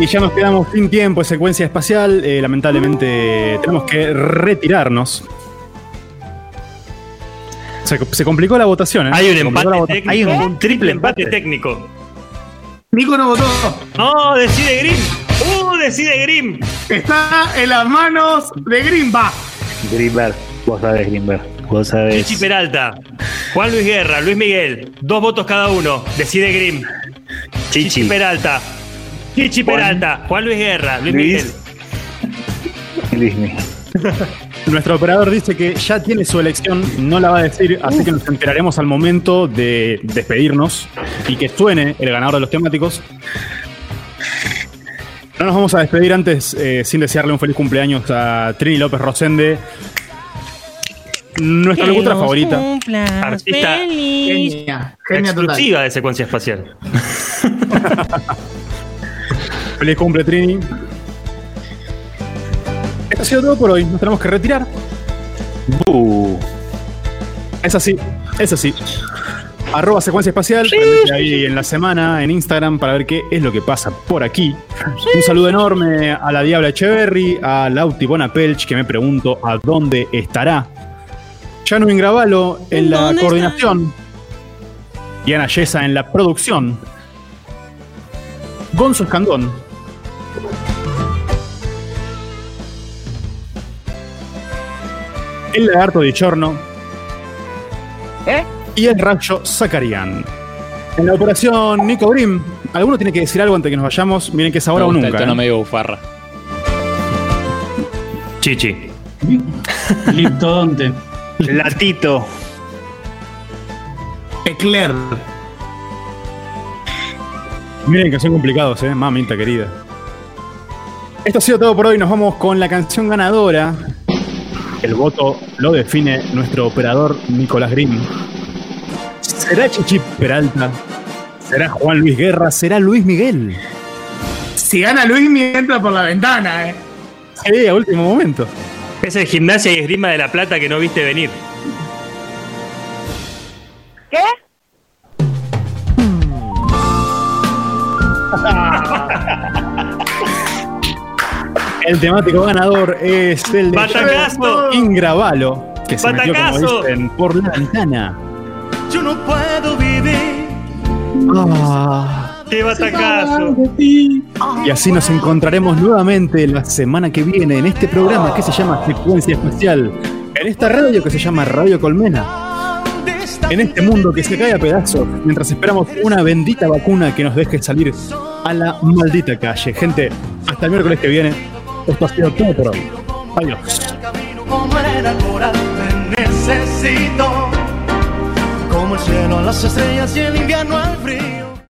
Y ya nos quedamos sin tiempo de secuencia espacial. Eh, lamentablemente tenemos que retirarnos. Se, se complicó la votación, ¿eh? Hay un empate técnico. Hay un- un triple empate técnico. Nico no votó. No, decide Grim. Uh, decide Grim. Está en las manos de Grimba. Grimberg, vos sabés, Grimberg. Vos sabés. Chichi Peralta. Juan Luis Guerra, Luis Miguel. Dos votos cada uno. Decide Grim. Chichi, Chichi. Peralta. Chichi Peralta. Juan Luis Guerra, Luis, Luis. Miguel. Luis Miguel. Nuestro operador dice que ya tiene su elección, no la va a decir, así que nos enteraremos al momento de despedirnos y que suene el ganador de los temáticos. No nos vamos a despedir antes eh, sin desearle un feliz cumpleaños a Trini López Rosende, nuestra locutora favorita. Artista Genia. Genia total. exclusiva de secuencia espacial. Feliz cumple, Trini. Esto ha sido todo por hoy, nos tenemos que retirar. Uh, Es así, es así. Arroba secuencia espacial, prendete ahí en la semana en Instagram para ver qué es lo que pasa por aquí. Un saludo enorme a la Diabla Echeverry, a Lauti Bonapelch, que me pregunto a dónde estará. Janu Ingravalo en la ¿Dónde coordinación. Y Ana Yesa en la producción. Gonzo Escandón. El lagarto de Chorno. ¿Eh? Y el rayo Zacarián. En la operación Nico Brim, ¿alguno tiene que decir algo antes de que nos vayamos? Miren que es ahora Me o nunca. el tono ¿eh? medio bufarra. Chichi. Liptodonte. Latito. Eclair. Miren que son complicados, ¿eh? Mamita querida. Esto ha sido todo por hoy. Nos vamos con la canción ganadora. El voto lo define nuestro operador Nicolás Grimm. ¿Será Chichi Peralta? ¿Será Juan Luis Guerra? ¿Será Luis Miguel? Si gana Luis, me entra por la ventana, eh. Sí, a último momento. Es el gimnasia y esgrima de la plata que no viste venir. ¿Qué? El temático ganador es el de ¡Batacazo! Ingravalo, que se metió, como dicen, por la ventana. Yo no puedo vivir. Ah. ¡Qué batacazo! Y así nos encontraremos nuevamente la semana que viene en este programa que se llama Secuencia Espacial, en esta radio que se llama Radio Colmena, en este mundo que se cae a pedazos mientras esperamos una bendita vacuna que nos deje salir a la maldita calle. Gente, hasta el miércoles que viene, esto ha sido todo por hoy. Adiós.